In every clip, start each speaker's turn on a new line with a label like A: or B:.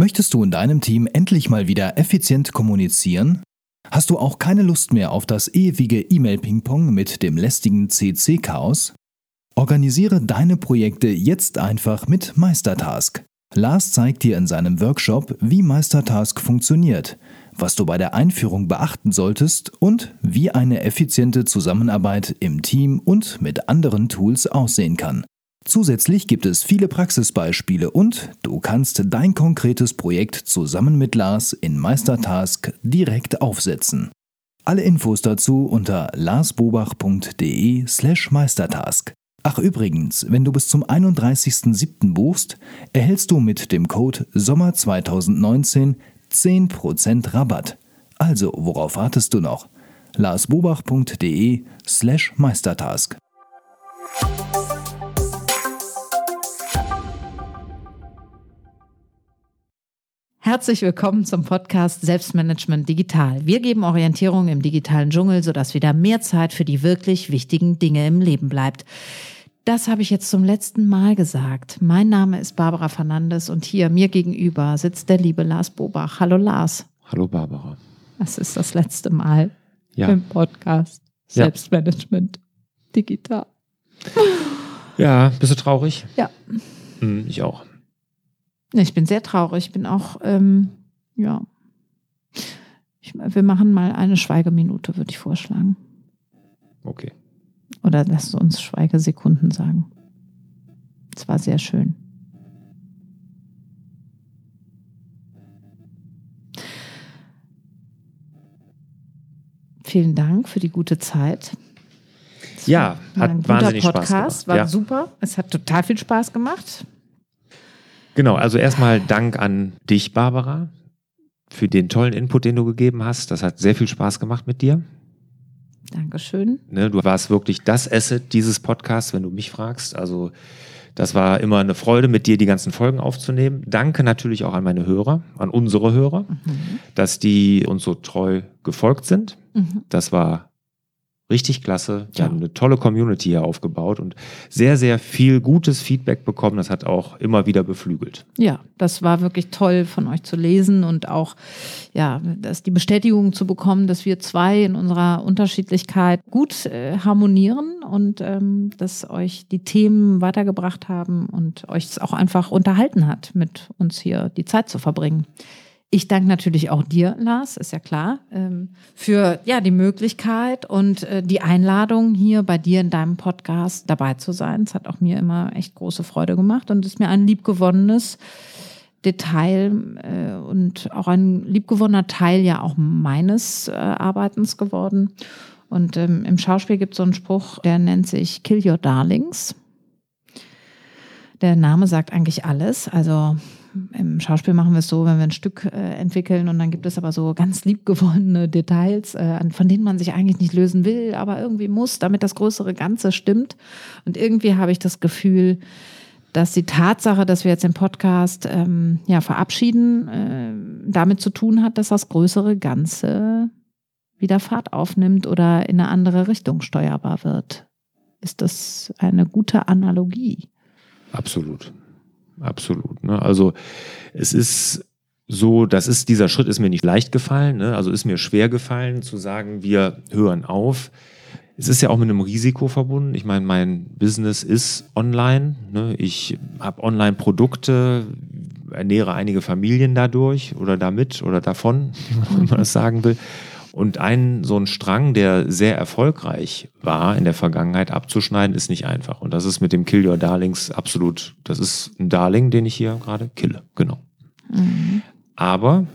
A: Möchtest du in deinem Team endlich mal wieder effizient kommunizieren? Hast du auch keine Lust mehr auf das ewige E-Mail-Ping-Pong mit dem lästigen CC-Chaos? Organisiere deine Projekte jetzt einfach mit Meistertask. Lars zeigt dir in seinem Workshop, wie Meistertask funktioniert, was du bei der Einführung beachten solltest und wie eine effiziente Zusammenarbeit im Team und mit anderen Tools aussehen kann. Zusätzlich gibt es viele Praxisbeispiele und du kannst dein konkretes Projekt zusammen mit Lars in Meistertask direkt aufsetzen. Alle Infos dazu unter larsbobach.de/meistertask. Ach übrigens, wenn du bis zum 31.07. buchst, erhältst du mit dem Code Sommer 2019 10% Rabatt. Also, worauf wartest du noch? larsbobach.de/meistertask.
B: Herzlich willkommen zum Podcast Selbstmanagement Digital. Wir geben Orientierung im digitalen Dschungel, sodass wieder mehr Zeit für die wirklich wichtigen Dinge im Leben bleibt. Das habe ich jetzt zum letzten Mal gesagt. Mein Name ist Barbara Fernandes und hier mir gegenüber sitzt der liebe Lars Bobach. Hallo Lars.
C: Hallo Barbara.
B: Das ist das letzte Mal
C: Ja.
B: im Podcast
C: Ja.
B: Selbstmanagement Digital.
C: Ja, bist du traurig?
B: Ja.
C: Hm, ich auch.
B: Ich bin sehr traurig. Ich bin auch, ähm, ja. Ich, wir machen mal eine Schweigeminute, würde ich vorschlagen.
C: Okay.
B: Oder lasst uns Schweigesekunden sagen. Es war sehr schön. Vielen Dank für die gute Zeit. Es
C: Ja, hat
B: ein guter
C: wahnsinnig Spaß
B: Podcast,
C: gemacht.
B: war
C: Ja.
B: super. Es hat total viel Spaß gemacht.
C: Genau, also erstmal Dank an dich, Barbara, für den tollen Input, den du gegeben hast. Das hat sehr viel Spaß gemacht mit dir.
B: Dankeschön.
C: Ne, du warst wirklich das Asset dieses Podcasts, wenn du mich fragst. Also das war immer eine Freude, mit dir die ganzen Folgen aufzunehmen. Danke natürlich auch an meine Hörer, an unsere Hörer, dass die uns so treu gefolgt sind.
B: Mhm.
C: Das war richtig klasse. Wir
B: Ja.
C: haben eine tolle Community hier aufgebaut und sehr, sehr viel gutes Feedback bekommen. Das hat auch immer wieder beflügelt.
B: Ja, das war wirklich toll von euch zu lesen und auch ja, dass die Bestätigung zu bekommen, dass wir zwei in unserer Unterschiedlichkeit gut äh, harmonieren und ähm, dass euch die Themen weitergebracht haben und euch es auch einfach unterhalten hat, mit uns hier die Zeit zu verbringen. Ich danke natürlich auch dir, Lars, ist ja klar, ähm, für ja, die Möglichkeit und äh, die Einladung, hier bei dir in deinem Podcast dabei zu sein. Es hat auch mir immer echt große Freude gemacht und ist mir ein liebgewonnenes Detail äh, und auch ein liebgewonnener Teil ja auch meines äh, Arbeitens geworden. Und ähm, im Schauspiel gibt es so einen Spruch, der nennt sich Kill Your Darlings. Der Name sagt eigentlich alles. Also im Schauspiel machen wir es so, wenn wir ein Stück äh, entwickeln und dann gibt es aber so ganz liebgewonnene Details, äh, von denen man sich eigentlich nicht lösen will, aber irgendwie muss, damit das größere Ganze stimmt. Und irgendwie habe ich das Gefühl, dass die Tatsache, dass wir jetzt den Podcast ähm, ja, verabschieden, äh, damit zu tun hat, dass das größere Ganze wieder Fahrt aufnimmt oder in eine andere Richtung steuerbar wird. Ist das eine gute Analogie?
C: Absolut. Absolut. Ne? Also es ist so, das ist, dieser Schritt ist mir nicht leicht gefallen, ne? also ist mir schwer gefallen zu sagen, wir hören auf. Es ist ja auch mit einem Risiko verbunden. Ich meine, mein Business ist online. Ne? Ich habe Online-Produkte, ernähre einige Familien dadurch oder damit oder davon, wie man das sagen will. Und ein so ein Strang, der sehr erfolgreich war in der Vergangenheit, abzuschneiden, ist nicht einfach. Und das ist mit dem Kill Your Darlings absolut, das ist ein Darling, den ich hier gerade kille. Genau. Aber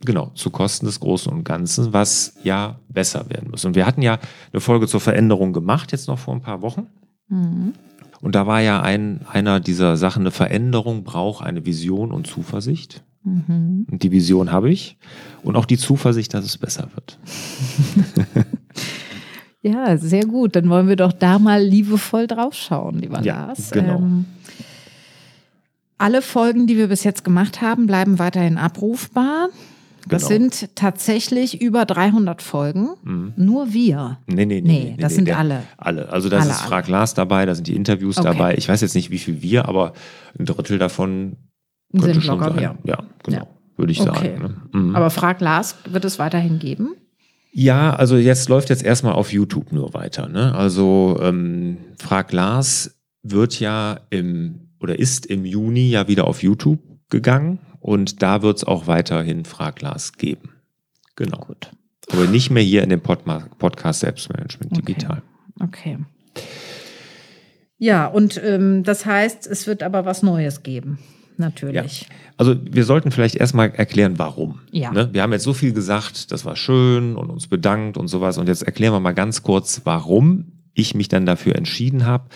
C: genau, zu Kosten des Großen und Ganzen, was ja besser werden muss. Und wir hatten ja eine Folge zur Veränderung gemacht, jetzt noch vor ein paar Wochen.
B: Mhm.
C: Und da war ja ein, einer dieser Sachen, eine Veränderung braucht eine Vision und Zuversicht.
B: Mhm.
C: Und die Vision habe ich. Und auch die Zuversicht, dass es besser wird.
B: Ja, sehr gut. Dann wollen wir doch da mal liebevoll draufschauen, lieber
C: Ja,
B: Lars.
C: genau.
B: Ähm, alle Folgen, die wir bis jetzt gemacht haben, bleiben weiterhin abrufbar. Das
C: Genau.
B: sind tatsächlich über 300 Folgen.
C: Mhm.
B: Nur wir.
C: Nee, nee, nee.
B: Nee, das sind
C: der-
B: alle.
C: Alle. Also da
B: Alle,
C: ist Frag Lars dabei, da sind die Interviews
B: Okay.
C: dabei. Ich weiß jetzt nicht, wie viel wir, aber ein Drittel davon Könnte schon sein.
B: ja.
C: Ja, genau.
B: Ja.
C: Würde ich
B: Okay.
C: sagen. Ne? Mhm.
B: Aber Frag Lars wird es weiterhin geben?
C: Ja, also jetzt läuft jetzt erstmal auf YouTube nur weiter. Ne? Also ähm, Frag Lars wird ja im oder ist im Juni ja wieder auf YouTube gegangen und da wird es auch weiterhin Frag Lars geben. Genau.
B: Gut.
C: Aber nicht mehr hier in dem Podma Podcast Selbstmanagement
B: Okay.
C: digital.
B: Okay. Ja, und ähm, das heißt, es wird aber was Neues geben. Natürlich.
C: Also wir sollten vielleicht erstmal erklären, warum.
B: Ja.
C: Ne? Wir haben jetzt so viel gesagt, das war schön und uns bedankt und sowas. Und jetzt erklären wir mal ganz kurz, warum ich mich dann dafür entschieden habe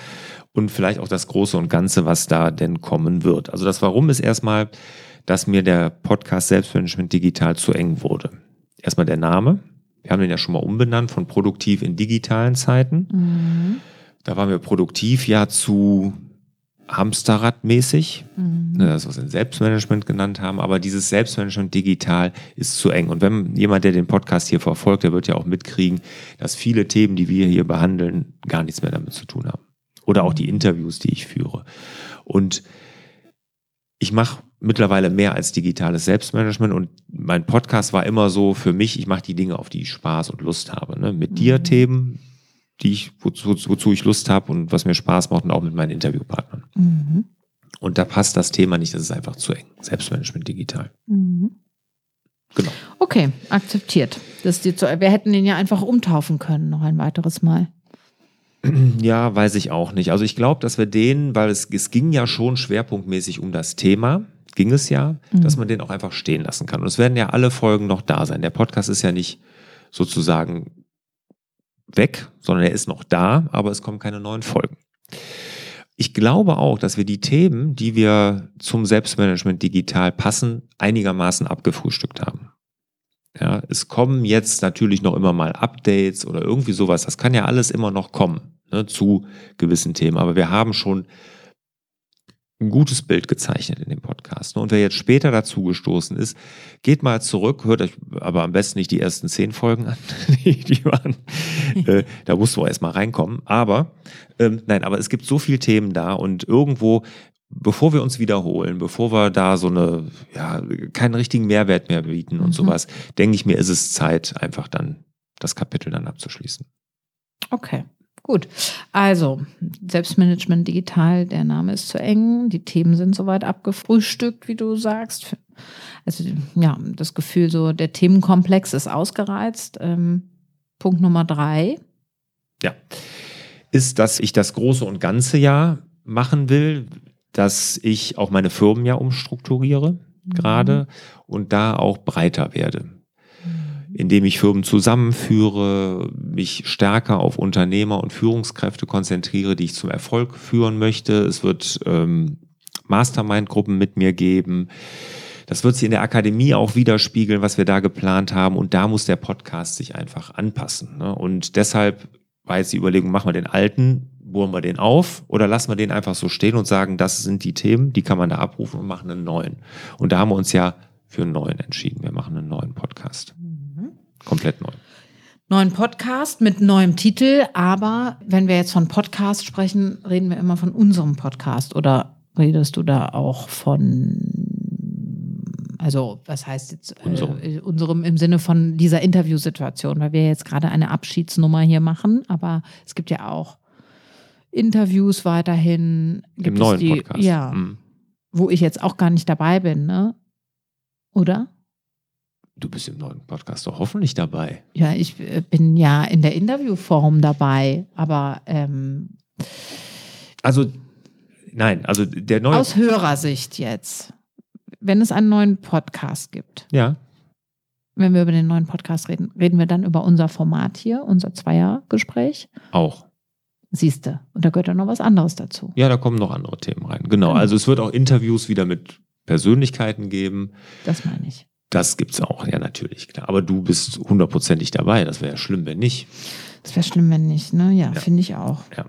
C: und vielleicht auch das Große und Ganze, was da denn kommen wird. Also das Warum ist erstmal, dass mir der Podcast Selbstmanagement digital zu eng wurde. Erstmal der Name. Wir haben den ja schon mal umbenannt von produktiv in digitalen Zeiten.
B: Mhm.
C: Da waren wir produktiv ja zu Hamsterradmäßig,
B: Mhm.
C: ne, das, was wir Selbstmanagement genannt haben, aber dieses Selbstmanagement digital ist zu eng. Und wenn jemand, der den Podcast hier verfolgt, der wird ja auch mitkriegen, dass viele Themen, die wir hier behandeln, gar nichts mehr damit zu tun haben. Oder auch die Interviews, die ich führe. Und ich mache mittlerweile mehr als digitales Selbstmanagement und mein Podcast war immer so für mich, ich mache die Dinge, auf die ich Spaß und Lust habe. Ne? Mit dir Themen, die ich, wozu, wozu ich Lust habe und was mir Spaß macht und auch mit meinen Interviewpartnern.
B: Mhm.
C: Und da passt das Thema nicht, das ist einfach zu eng. Selbstmanagement digital.
B: Mhm.
C: Genau.
B: Okay, akzeptiert. Das ist zu, wir hätten den ja einfach umtaufen können, noch ein weiteres Mal.
C: Ja, weiß ich auch nicht. Also ich glaube, dass wir den, weil es, es ging ja schon schwerpunktmäßig um das Thema, ging es ja, dass man den auch einfach stehen lassen kann. Und es werden ja alle Folgen noch da sein. Der Podcast ist ja nicht sozusagen weg, sondern er ist noch da, aber es kommen keine neuen Folgen. Ich glaube auch, dass wir die Themen, die wir zum Selbstmanagement digital passen, einigermaßen abgefrühstückt haben. Ja, es kommen jetzt natürlich noch immer mal Updates oder irgendwie sowas. Das kann ja alles immer noch kommen ne, zu gewissen Themen. Aber wir haben schon ein gutes Bild gezeichnet in dem Podcast. ne. Und wer jetzt später dazu gestoßen ist, geht mal zurück, hört euch aber am besten nicht die ersten zehn Folgen an. die, die waren, äh, da musst du erst mal reinkommen. Aber ähm, nein, aber es gibt so viele Themen da und irgendwo bevor wir uns wiederholen, bevor wir da so eine, ja, keinen richtigen Mehrwert mehr bieten und
B: Mhm.
C: sowas, denke ich mir, ist es Zeit, einfach dann das Kapitel dann abzuschließen.
B: Okay, gut. Also, Selbstmanagement digital, der Name ist zu eng, die Themen sind soweit abgefrühstückt, wie du sagst. Also, ja, das Gefühl, so der Themenkomplex ist ausgereizt. Ähm, Punkt Nummer drei.
C: Ja. Ist, dass ich das große und ganze Jahr machen will, dass ich auch meine Firmen ja umstrukturiere gerade und da auch breiter werde. Indem ich Firmen zusammenführe, mich stärker auf Unternehmer und Führungskräfte konzentriere, die ich zum Erfolg führen möchte. Es wird ähm, Mastermind-Gruppen mit mir geben. Das wird sich in der Akademie auch widerspiegeln, was wir da geplant haben. Und da muss der Podcast sich einfach anpassen. Ne? Und deshalb war jetzt die Überlegung, machen wir den alten, bohren wir den auf oder lassen wir den einfach so stehen und sagen, das sind die Themen, die kann man da abrufen und machen einen neuen. Und da haben wir uns ja für einen neuen entschieden. Wir machen einen neuen Podcast. Komplett neu.
B: Neuen Podcast mit neuem Titel, aber wenn wir jetzt von Podcast sprechen, reden wir immer von unserem Podcast oder redest du da auch von, also was heißt jetzt
C: Unserem.
B: Äh, unserem im Sinne von dieser Interviewsituation, weil wir jetzt gerade eine Abschiedsnummer hier machen, aber es gibt ja auch Interviews weiterhin. Gibt
C: Im
B: es
C: neuen
B: die,
C: Podcast.
B: Ja,
C: Mhm.
B: wo ich jetzt auch gar nicht dabei bin, ne? Oder?
C: Du bist im neuen Podcast doch hoffentlich dabei.
B: Ja, ich äh, bin ja in der Interviewform dabei, aber ähm,
C: Also, nein, also der neue.
B: aus Hörersicht jetzt, wenn es einen neuen Podcast gibt,
C: ja,
B: wenn wir über den neuen Podcast reden, reden wir dann über unser Format hier, unser Zweiergespräch.
C: auch.
B: Siehste, und da gehört dann noch was anderes dazu.
C: Ja, da kommen noch andere Themen rein. Genau.
B: Genau.
C: Also es wird auch Interviews wieder mit Persönlichkeiten geben.
B: Das meine ich.
C: Das gibt's auch, ja, natürlich, klar. Aber du bist hundertprozentig dabei. Das wäre ja schlimm, wenn nicht.
B: Das wäre schlimm, wenn nicht, ne? Ja,
C: Ja.
B: finde ich auch.
C: Ja.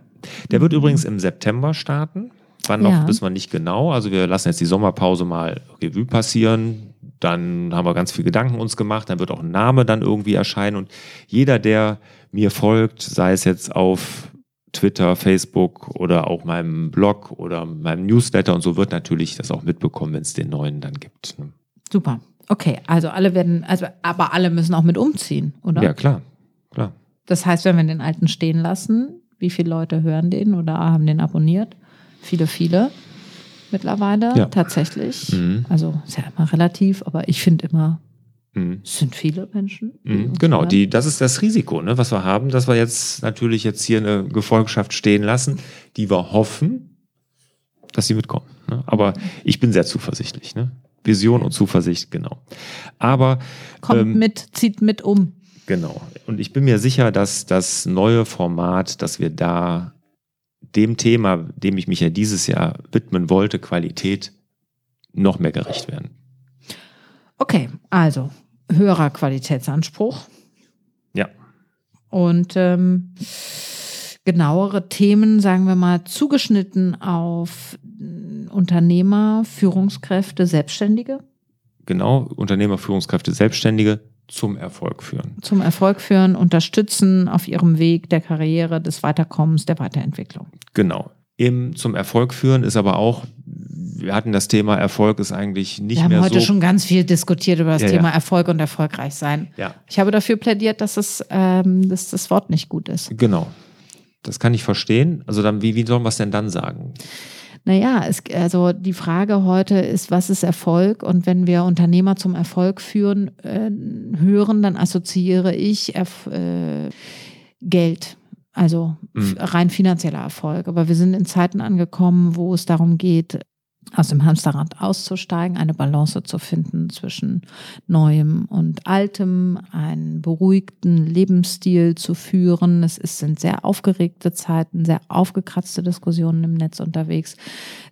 C: Der wird übrigens im September starten. Wann noch,
B: Ja.
C: wissen wir nicht genau. Also wir lassen jetzt die Sommerpause mal Revue passieren. Dann haben wir ganz viel Gedanken uns gemacht. Dann wird auch ein Name dann irgendwie erscheinen. Und jeder, der mir folgt, sei es jetzt auf Twitter, Facebook oder auch meinem Blog oder meinem Newsletter und so wird natürlich das auch mitbekommen, wenn es den neuen dann gibt. Ne?
B: Super. Okay, also alle werden, also aber alle müssen auch mit umziehen, oder?
C: Ja, klar, klar.
B: Das heißt, wenn wir den alten stehen lassen, wie viele Leute hören den oder haben den abonniert? Viele, viele mittlerweile
C: Ja.
B: tatsächlich.
C: Mhm.
B: Also ist ja immer relativ, aber ich finde immer,
C: Mhm.
B: es sind viele Menschen.
C: Mhm, Genau,
B: hören.
C: die, das ist das Risiko, ne, was wir haben, dass wir jetzt natürlich jetzt hier eine Gefolgschaft stehen lassen, die wir hoffen, dass sie mitkommen. Ne? Aber ich bin sehr zuversichtlich. Ne? Vision und Zuversicht, genau. Aber
B: Kommt
C: ähm,
B: mit, zieht mit um.
C: Genau. Und ich bin mir sicher, dass das neue Format, dass wir da dem Thema, dem ich mich ja dieses Jahr widmen wollte, Qualität, noch mehr gerecht werden.
B: Okay, also höherer Qualitätsanspruch
C: Ja.
B: und ähm, genauere Themen, sagen wir mal, zugeschnitten auf Unternehmer, Führungskräfte, Selbstständige
C: Genau, Unternehmer, Führungskräfte, Selbstständige zum Erfolg führen.
B: zum Erfolg führen, unterstützen auf ihrem Weg der Karriere, des Weiterkommens, der Weiterentwicklung.
C: Genau. Im, zum Erfolg führen ist aber auch, wir hatten das Thema Erfolg ist eigentlich nicht
B: Wir haben
C: mehr
B: heute
C: so.
B: schon ganz viel diskutiert über das
C: Ja,
B: Thema
C: ja.
B: Erfolg und erfolgreich sein.
C: Ja,
B: Ich habe dafür plädiert, dass, es, ähm, dass das Wort nicht gut ist.
C: genau. Das kann ich verstehen. Also dann, wie, wie sollen wir es denn dann sagen?
B: Naja, es, also die Frage heute ist, was ist Erfolg? Und wenn wir Unternehmer zum Erfolg führen, äh, hören, dann assoziiere ich Erf äh, Geld. Also
C: Mhm.
B: rein finanzieller Erfolg. Aber wir sind in Zeiten angekommen, wo es darum geht, aus dem Hamsterrad auszusteigen, eine Balance zu finden zwischen Neuem und Altem, einen beruhigten Lebensstil zu führen. Es sind sehr aufgeregte Zeiten, sehr aufgekratzte Diskussionen im Netz unterwegs.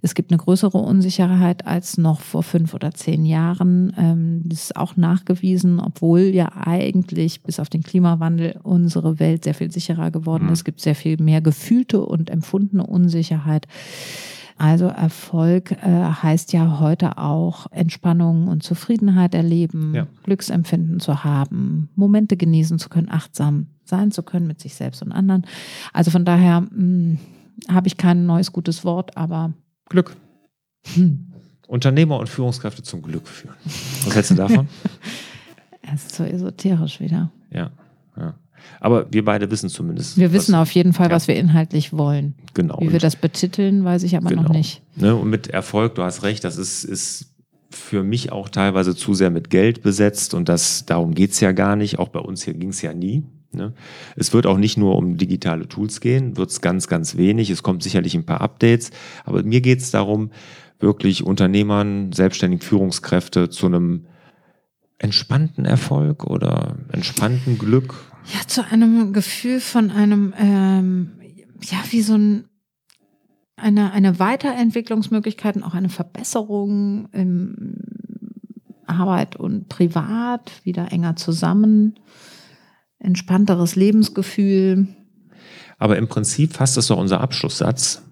B: Es gibt eine größere Unsicherheit als noch vor fünf oder zehn Jahren. Ähm, Das ist auch nachgewiesen, obwohl ja eigentlich bis auf den Klimawandel unsere Welt sehr viel sicherer geworden ist. Es gibt sehr viel mehr gefühlte und empfundene Unsicherheit. Also Erfolg äh, heißt ja heute auch Entspannung und Zufriedenheit erleben,
C: Ja.
B: Glücksempfinden zu haben, Momente genießen zu können, achtsam sein zu können mit sich selbst und anderen. Also von daher mh, habe ich kein neues gutes Wort, aber
C: Glück.
B: hm,
C: Unternehmer und Führungskräfte zum Glück führen. Was hältst du davon?
B: es ist so esoterisch wieder.
C: ja, ja. Aber wir beide wissen zumindest.
B: Wir wissen auf jeden Fall,
C: Ja.
B: was wir inhaltlich wollen.
C: genau.
B: Wie wir das betiteln, weiß ich aber
C: Genau.
B: noch nicht.
C: Ne, und mit Erfolg, du hast recht, das ist, ist für mich auch teilweise zu sehr mit Geld besetzt und das, darum geht's ja gar nicht. Auch bei uns hier ging's ja nie. Ne? Es wird auch nicht nur um digitale Tools gehen, wird's ganz, ganz wenig. Es kommt sicherlich ein paar Updates, aber mir geht's darum, wirklich Unternehmern, selbstständigen Führungskräfte zu einem entspannten Erfolg oder entspannten Glück.
B: Ja, zu einem Gefühl von einem, ähm, ja, wie so ein, eine, eine Weiterentwicklungsmöglichkeit und auch eine Verbesserung im Arbeit und Privat, wieder enger zusammen, entspannteres Lebensgefühl.
C: Aber im Prinzip fasst das doch unser Abschlusssatz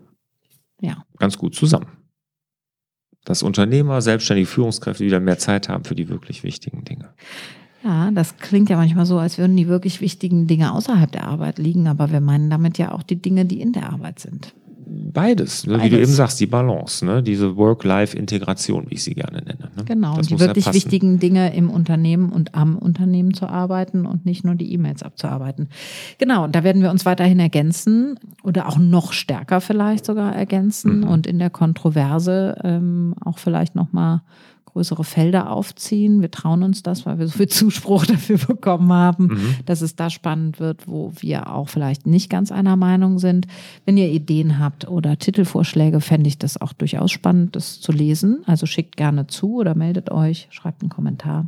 B: Ja.
C: ganz gut zusammen. Dass Unternehmer, selbstständige Führungskräfte wieder mehr Zeit haben für die wirklich wichtigen Dinge.
B: Ja, das klingt ja manchmal so, als würden die wirklich wichtigen Dinge außerhalb der Arbeit liegen, aber wir meinen damit ja auch die Dinge, die in der Arbeit sind.
C: Beides, ne? wie du
B: Beides.
C: eben sagst, die Balance, ne? diese Work-Life-Integration, wie ich sie gerne nenne. Ne?
B: Genau,
C: Das
B: die
C: ja
B: wirklich
C: passen.
B: wichtigen Dinge im Unternehmen und am Unternehmen zu arbeiten und nicht nur die E-Mails abzuarbeiten. Genau, und da werden wir uns weiterhin ergänzen oder auch noch stärker vielleicht sogar ergänzen
C: Mhm.
B: und in der Kontroverse ähm, auch vielleicht nochmal größere Felder aufziehen. Wir trauen uns das, weil wir so viel Zuspruch dafür bekommen haben,
C: Mhm.
B: dass es da spannend wird, wo wir auch vielleicht nicht ganz einer Meinung sind. Wenn ihr Ideen habt oder Titelvorschläge, fände ich das auch durchaus spannend, das zu lesen. Also schickt gerne zu oder meldet euch, schreibt einen Kommentar.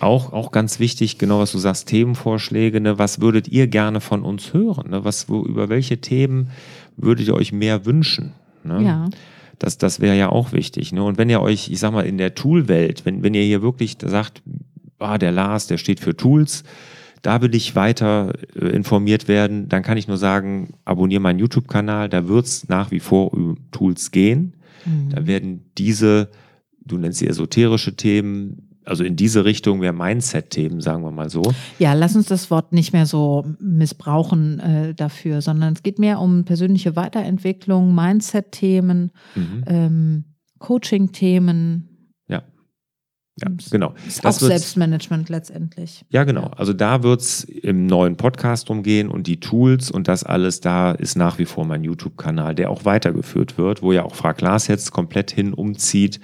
C: Auch, auch ganz wichtig, genau was du sagst, Themenvorschläge, ne? was würdet ihr gerne von uns hören? Ne? Was, wo, über welche Themen würdet ihr euch mehr wünschen? Ne?
B: Ja.
C: Das, das wäre ja auch wichtig. Ne? Und wenn ihr euch, ich sag mal, in der Tool-Welt, wenn, wenn ihr hier wirklich sagt, ah, der Lars, der steht für Tools, da will ich weiter äh, informiert werden, dann kann ich nur sagen, abonniere meinen YouTube-Kanal, da wird es nach wie vor um Tools gehen.
B: Mhm.
C: Da werden diese, du nennst sie esoterische Themen, also in diese Richtung mehr Mindset-Themen, sagen wir mal so.
B: Ja, lass uns das Wort nicht mehr so missbrauchen äh, dafür, sondern es geht mehr um persönliche Weiterentwicklung, Mindset-Themen, mhm. ähm, Coaching-Themen.
C: Ja. Ja, genau.
B: Ist das auch Selbstmanagement letztendlich.
C: Ja, genau. Also da wird es im neuen Podcast umgehen und die Tools und das alles da ist nach wie vor mein YouTube-Kanal, der auch weitergeführt wird, wo ja auch Frau Klaas jetzt komplett hin umzieht.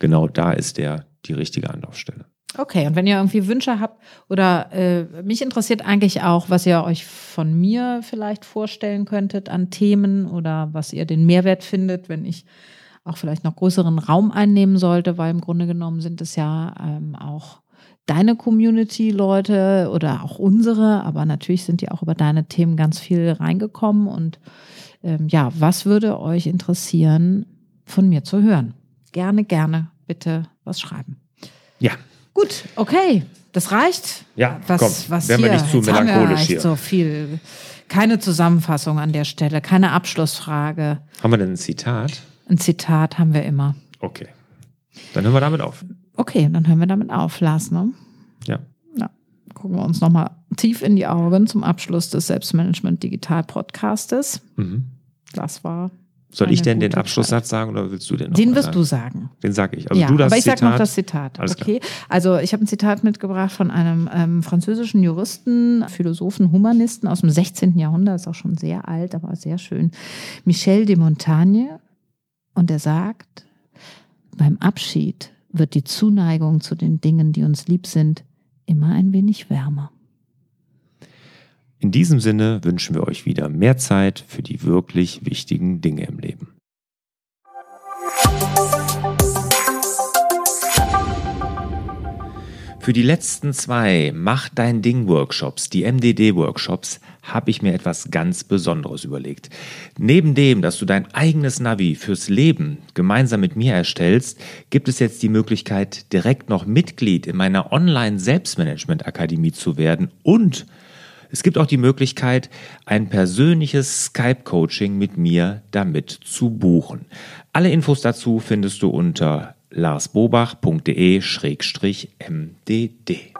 C: Genau da ist der die richtige Anlaufstelle.
B: Okay, und wenn ihr irgendwie Wünsche habt oder äh, mich interessiert eigentlich auch, was ihr euch von mir vielleicht vorstellen könntet an Themen oder was ihr den Mehrwert findet, wenn ich auch vielleicht noch größeren Raum einnehmen sollte, weil im Grunde genommen sind es ja ähm, auch deine Community-Leute oder auch unsere, aber natürlich sind die auch über deine Themen ganz viel reingekommen und ähm, ja, was würde euch interessieren, von mir zu hören? Gerne, gerne bitte was schreiben.
C: Ja.
B: Gut, okay. Das reicht.
C: Ja,
B: was,
C: komm,
B: was
C: werden
B: hier?
C: wir nicht zu melancholisch
B: haben wir
C: hier.
B: So viel. Keine Zusammenfassung an der Stelle, keine Abschlussfrage.
C: Haben wir denn ein Zitat?
B: Ein Zitat haben wir immer.
C: Okay. Dann hören wir damit auf.
B: Okay, dann hören wir damit auf, Lars. Ne?
C: Ja.
B: ja. Gucken wir uns nochmal tief in die Augen zum Abschluss des Selbstmanagement Digital Podcastes.
C: Mhm.
B: Das war
C: soll ich denn den Abschlusssatz sagen oder willst du den noch
B: Den wirst
C: sagen?
B: du sagen.
C: Den sage ich. Also
B: ja,
C: du das
B: aber ich sage noch das Zitat.
C: Alles
B: okay. Also ich habe ein Zitat mitgebracht von einem ähm, französischen Juristen, Philosophen, Humanisten aus dem 16. Jahrhundert, ist auch schon sehr alt, aber sehr schön. Michel de Montaigne. Und er sagt, beim Abschied wird die Zuneigung zu den Dingen, die uns lieb sind, immer ein wenig wärmer.
C: In diesem Sinne wünschen wir euch wieder mehr Zeit für die wirklich wichtigen Dinge im Leben. Für die letzten zwei Mach dein Ding Workshops, die MDD Workshops, habe ich mir etwas ganz Besonderes überlegt. Neben dem, dass du dein eigenes Navi fürs Leben gemeinsam mit mir erstellst, gibt es jetzt die Möglichkeit, direkt noch Mitglied in meiner Online Selbstmanagement Akademie zu werden und es gibt auch die Möglichkeit, ein persönliches Skype-Coaching mit mir damit zu buchen. Alle Infos dazu findest du unter larsbobach.de-mdd.